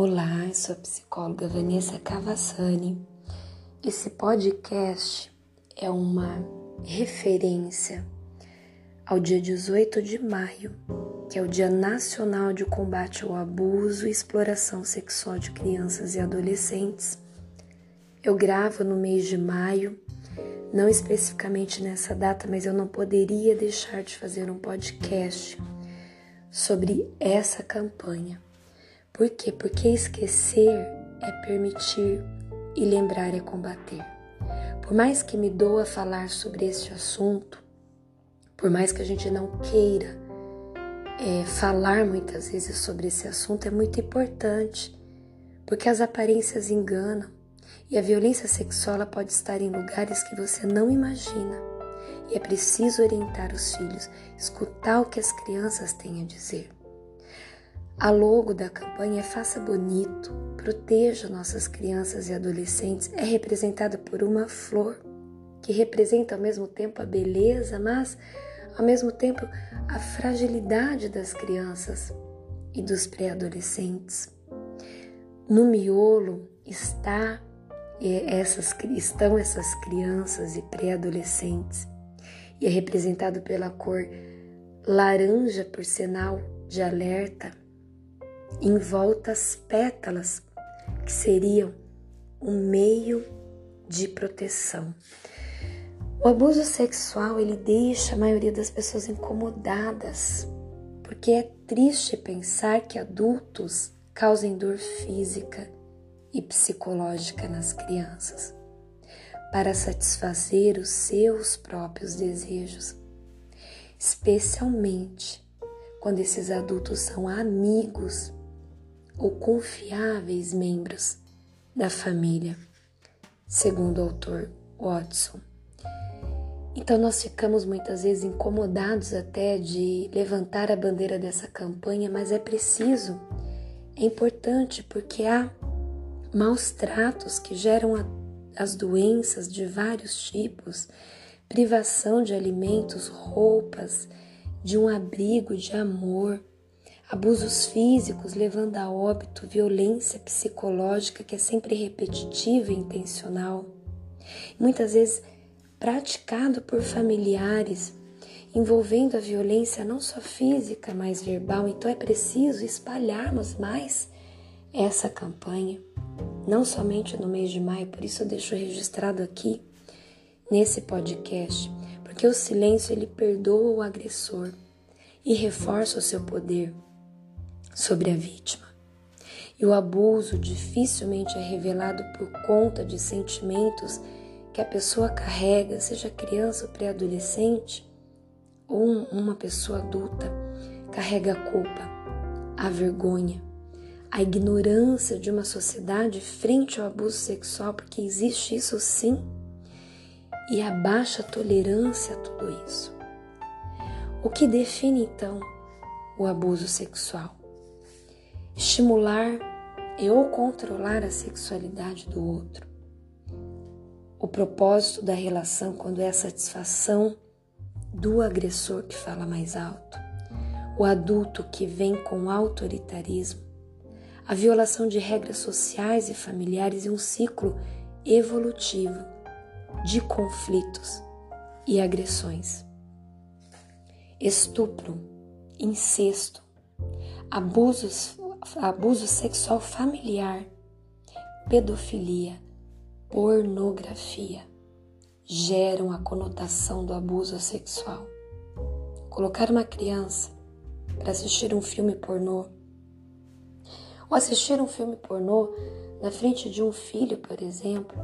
Olá, eu sou a psicóloga Vanessa Cavassani. Esse podcast é uma referência ao dia 18 de maio, que é o Dia Nacional de Combate ao Abuso e Exploração Sexual de Crianças e Adolescentes. Eu gravo no mês de maio, não especificamente nessa data, mas eu não poderia deixar de fazer um podcast sobre essa campanha por quê? Porque esquecer é permitir e lembrar é combater. Por mais que me doa falar sobre este assunto, por mais que a gente não queira é, falar muitas vezes sobre esse assunto, é muito importante, porque as aparências enganam e a violência sexual pode estar em lugares que você não imagina. E é preciso orientar os filhos, escutar o que as crianças têm a dizer. A logo da campanha é Faça Bonito, proteja nossas crianças e adolescentes, é representada por uma flor que representa ao mesmo tempo a beleza, mas ao mesmo tempo a fragilidade das crianças e dos pré-adolescentes. No miolo está é, essas, estão essas crianças e pré-adolescentes e é representado pela cor laranja por sinal de alerta envolta as pétalas, que seriam um meio de proteção. O abuso sexual ele deixa a maioria das pessoas incomodadas, porque é triste pensar que adultos causem dor física e psicológica nas crianças para satisfazer os seus próprios desejos, especialmente quando esses adultos são amigos ou confiáveis membros da família, segundo o autor Watson. Então nós ficamos muitas vezes incomodados até de levantar a bandeira dessa campanha, mas é preciso, é importante porque há maus tratos que geram a, as doenças de vários tipos, privação de alimentos, roupas, de um abrigo de amor, abusos físicos levando a óbito, violência psicológica que é sempre repetitiva e intencional, muitas vezes praticado por familiares, envolvendo a violência não só física, mas verbal. Então é preciso espalharmos mais essa campanha, não somente no mês de maio, por isso eu deixo registrado aqui nesse podcast, porque o silêncio ele perdoa o agressor e reforça o seu poder sobre a vítima. E o abuso dificilmente é revelado por conta de sentimentos que a pessoa carrega, seja criança ou pré-adolescente, ou uma pessoa adulta, carrega a culpa, a vergonha, a ignorância de uma sociedade frente ao abuso sexual, porque existe isso sim, e a baixa tolerância a tudo isso. O que define então o abuso sexual? Estimular e ou controlar a sexualidade do outro. O propósito da relação quando é a satisfação do agressor que fala mais alto, o adulto que vem com autoritarismo, a violação de regras sociais e familiares e um ciclo evolutivo de conflitos e agressões. Estupro, incesto, abusos abuso sexual familiar, pedofilia, pornografia geram a conotação do abuso sexual. Colocar uma criança para assistir um filme pornô ou assistir um filme pornô na frente de um filho, por exemplo,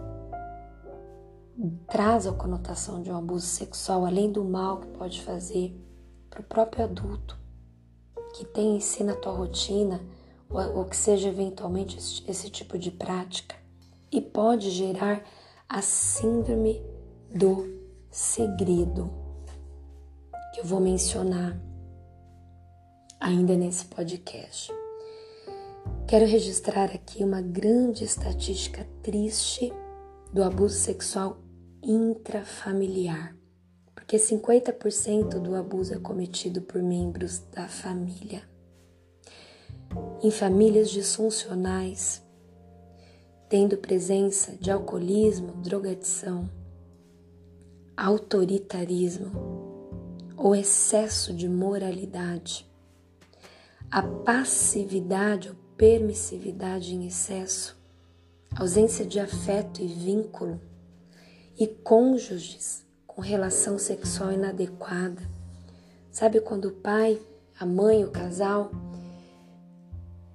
traz a conotação de um abuso sexual, além do mal que pode fazer para o próprio adulto que tem em si na tua rotina ou que seja eventualmente esse tipo de prática, e pode gerar a síndrome do segredo, que eu vou mencionar ainda nesse podcast. Quero registrar aqui uma grande estatística triste do abuso sexual intrafamiliar, porque 50% do abuso é cometido por membros da família. Em famílias disfuncionais, tendo presença de alcoolismo, drogadição, autoritarismo ou excesso de moralidade, a passividade ou permissividade em excesso, ausência de afeto e vínculo, e cônjuges com relação sexual inadequada. Sabe quando o pai, a mãe, o casal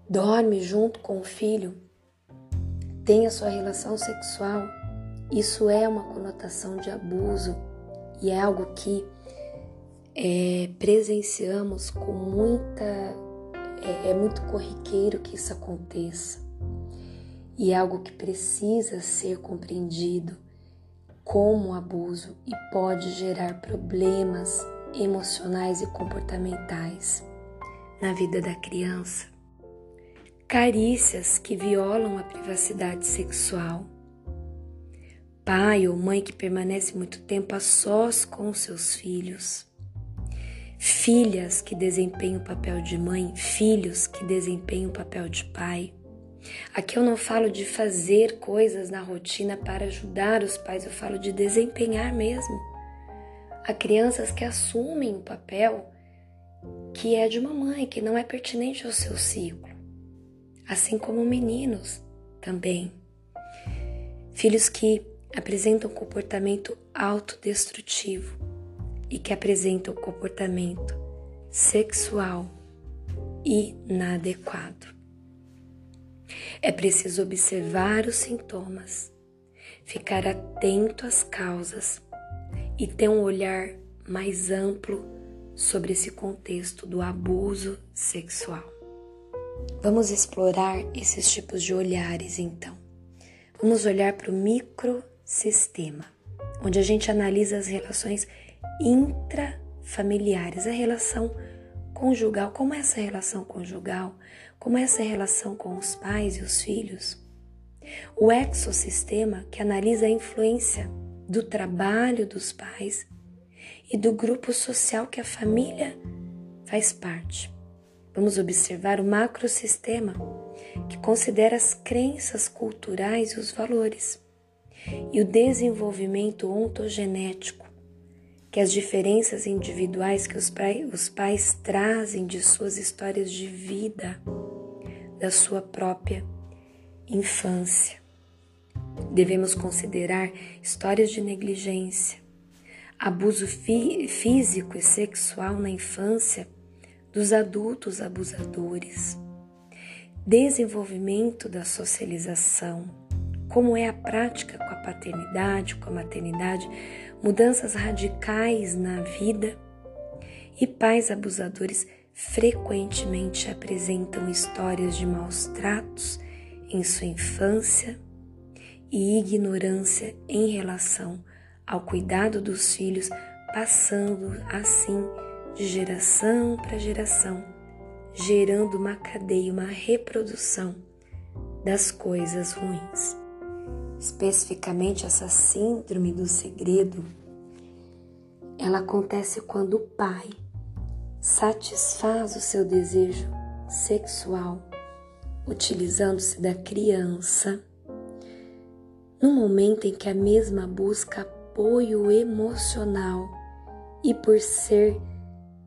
dorme junto com o filho, tem a sua relação sexual, isso é uma conotação de abuso e é algo que é, presenciamos com muita. É, é muito corriqueiro que isso aconteça e é algo que precisa ser compreendido como abuso e pode gerar problemas emocionais e comportamentais na vida da criança. Carícias que violam a privacidade sexual. Pai ou mãe que permanece muito tempo a sós com seus filhos. Filhas que desempenham o papel de mãe, filhos que desempenham o papel de pai. Aqui eu não falo de fazer coisas na rotina para ajudar os pais, eu falo de desempenhar mesmo. Há crianças que assumem o papel que é de uma mãe, que não é pertinente ao seu ciclo, assim como meninos também. Filhos que apresentam comportamento autodestrutivo e que apresentam comportamento sexual inadequado. É preciso observar os sintomas, ficar atento às causas e ter um olhar mais amplo sobre esse contexto do abuso sexual. Vamos explorar esses tipos de olhares então. Vamos olhar para o microsistema, onde a gente analisa as relações intrafamiliares, a relação conjugal, como é essa relação conjugal, como é essa relação com os pais e os filhos. O exosistema, que analisa a influência do trabalho dos pais e do grupo social que a família faz parte. Vamos observar o macrosistema, que considera as crenças culturais e os valores, e o desenvolvimento ontogenético, que as diferenças individuais que os, pai, os pais trazem de suas histórias de vida, da sua própria infância. Devemos considerar histórias de negligência, abuso fí físico e sexual na infância dos adultos abusadores, desenvolvimento da socialização, como é a prática com a paternidade, com a maternidade, mudanças radicais na vida e pais abusadores frequentemente apresentam histórias de maus tratos em sua infância e ignorância em relação ao cuidado dos filhos, passando assim de geração para geração, gerando uma cadeia, uma reprodução das coisas ruins. Especificamente essa síndrome do segredo, ela acontece quando o pai satisfaz o seu desejo sexual utilizando-se da criança no momento em que a mesma busca apoio emocional e por ser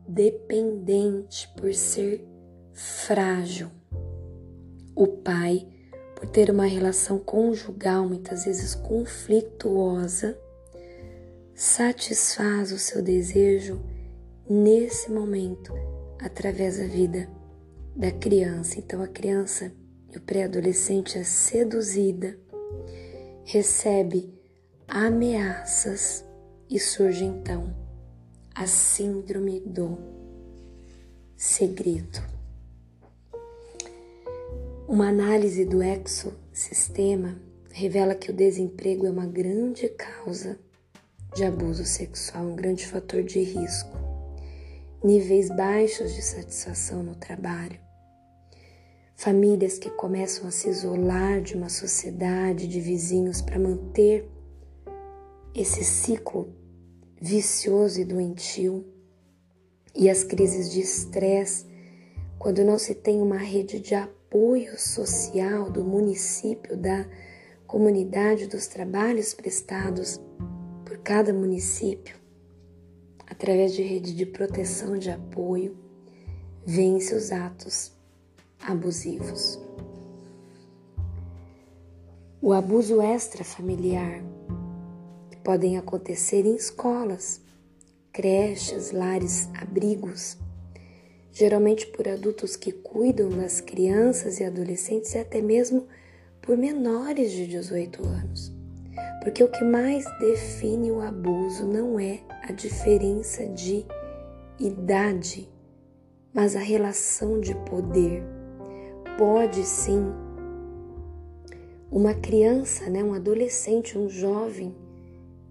dependente, por ser frágil. O pai por ter uma relação conjugal muitas vezes conflituosa, satisfaz o seu desejo nesse momento através da vida da criança. Então a criança e o pré-adolescente é seduzida, recebe ameaças e surge então a síndrome do segredo. Uma análise do exosistema revela que o desemprego é uma grande causa de abuso sexual, um grande fator de risco. Níveis baixos de satisfação no trabalho. Famílias que começam a se isolar de uma sociedade de vizinhos para manter esse ciclo vicioso e doentio. E as crises de estresse quando não se tem uma rede de apoio social do município, da comunidade, dos trabalhos prestados por cada município, através de rede de proteção de apoio, vence os atos abusivos. O abuso extrafamiliar, podem acontecer em escolas, creches, lares, abrigos, geralmente por adultos que cuidam das crianças e adolescentes e até mesmo por menores de 18 anos. Porque o que mais define o abuso não é a diferença de idade, mas a relação de poder. Pode sim uma criança, né, um adolescente, um jovem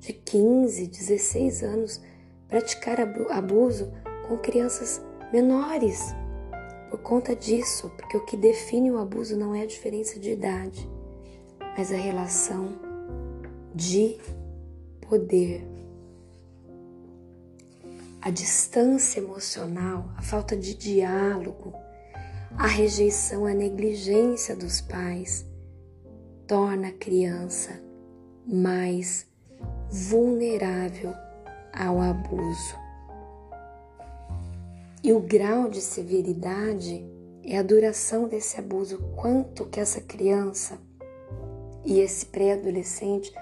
de 15, 16 anos praticar abuso com crianças menores. Por conta disso, porque o que define o abuso não é a diferença de idade, mas a relação de poder. A distância emocional, a falta de diálogo, a rejeição, a negligência dos pais torna a criança mais vulnerável ao abuso. E o grau de severidade é a duração desse abuso, quanto que essa criança e esse pré-adolescente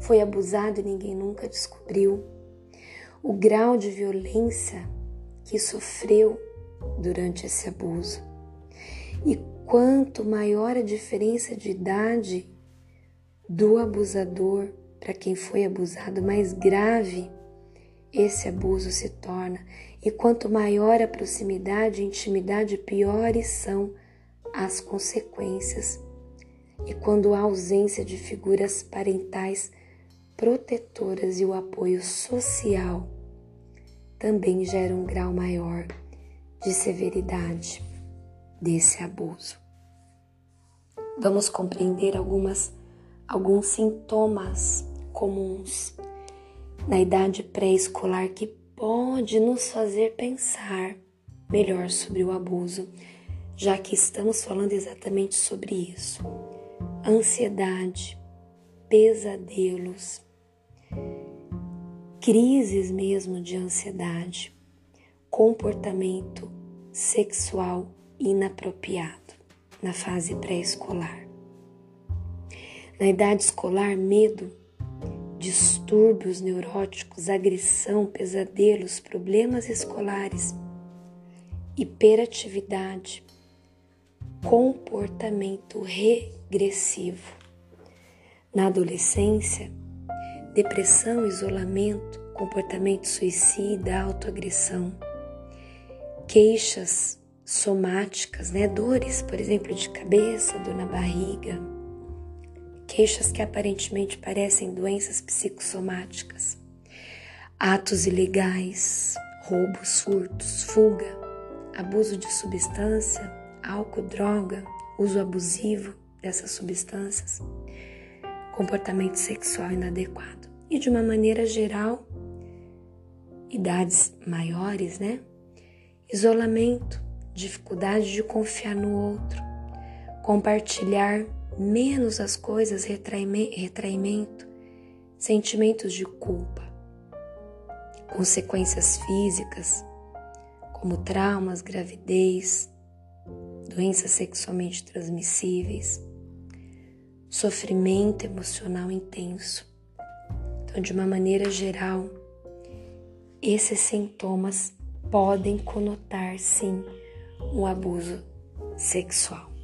foi abusado e ninguém nunca descobriu. O grau de violência que sofreu durante esse abuso. E quanto maior a diferença de idade do abusador para quem foi abusado, mais grave esse abuso se torna. E quanto maior a proximidade e intimidade, piores são as consequências. E quando há ausência de figuras parentais protetoras e o apoio social, também gera um grau maior de severidade desse abuso. Vamos compreender algumas alguns sintomas comuns na idade pré-escolar que pode nos fazer pensar melhor sobre o abuso, já que estamos falando exatamente sobre isso. Ansiedade, pesadelos, crises mesmo de ansiedade, comportamento sexual inapropriado na fase pré-escolar. Na idade escolar, medo, distúrbios neuróticos, agressão, pesadelos, problemas escolares, hiperatividade, comportamento regressivo. Na adolescência, depressão, isolamento, comportamento suicida, autoagressão, queixas somáticas, né? Dores, por exemplo, de cabeça, dor na barriga, queixas que aparentemente parecem doenças psicossomáticas, atos ilegais, roubos, furtos, fuga, abuso de substância, álcool, droga, uso abusivo dessas substâncias comportamento sexual inadequado. E de uma maneira geral, idades maiores, né? Isolamento, dificuldade de confiar no outro, compartilhar menos as coisas, retraimento, sentimentos de culpa, consequências físicas, como traumas, gravidez, doenças sexualmente transmissíveis, sofrimento emocional intenso. Então, de uma maneira geral, esses sintomas podem conotar sim um abuso sexual.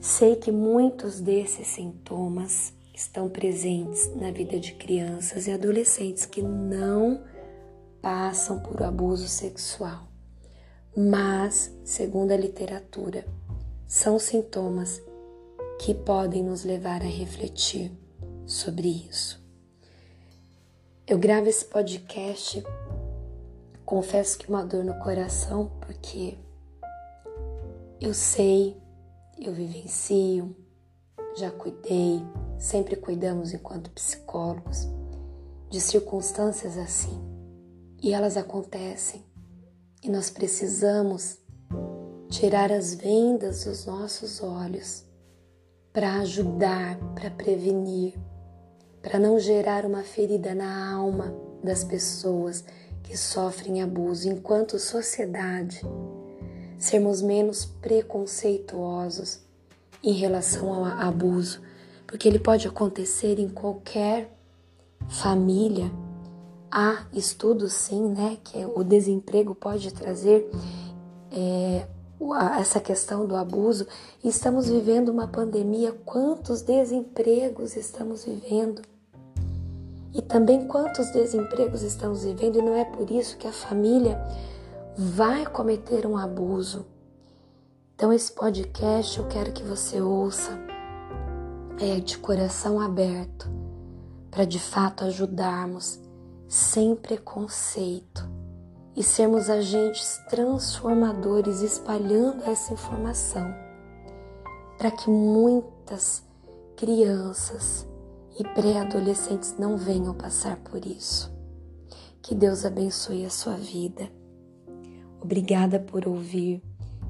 Sei que muitos desses sintomas estão presentes na vida de crianças e adolescentes que não passam por abuso sexual, mas, segundo a literatura, são sintomas que podem nos levar a refletir sobre isso. Eu gravo esse podcast, confesso que uma dor no coração, porque eu sei, eu vivencio, já cuidei, sempre cuidamos enquanto psicólogos de circunstâncias assim. E elas acontecem e nós precisamos tirar as vendas dos nossos olhos para ajudar, para prevenir, para não gerar uma ferida na alma das pessoas que sofrem abuso, enquanto sociedade, sermos menos preconceituosos em relação ao abuso, porque ele pode acontecer em qualquer família. Há estudos, sim, né, que o desemprego pode trazer é, essa questão do abuso. Estamos vivendo uma pandemia, quantos desempregos estamos vivendo? E também quantos desempregos estamos vivendo, e não é por isso que a família vai cometer um abuso. Então, esse podcast eu quero que você ouça é, de coração aberto, para de fato ajudarmos sem preconceito e sermos agentes transformadores espalhando essa informação para que muitas crianças e pré-adolescentes não venham passar por isso. Que Deus abençoe a sua vida. Obrigada por ouvir.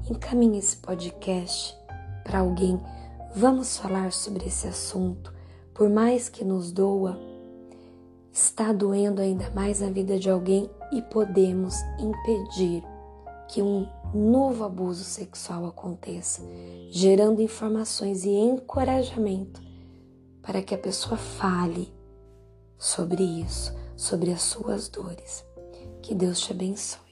Encaminhe esse podcast para alguém. Vamos falar sobre esse assunto. Por mais que nos doa, está doendo ainda mais a vida de alguém e podemos impedir que um novo abuso sexual aconteça, gerando informações e encorajamento para que a pessoa fale sobre isso, sobre as suas dores. Que Deus te abençoe.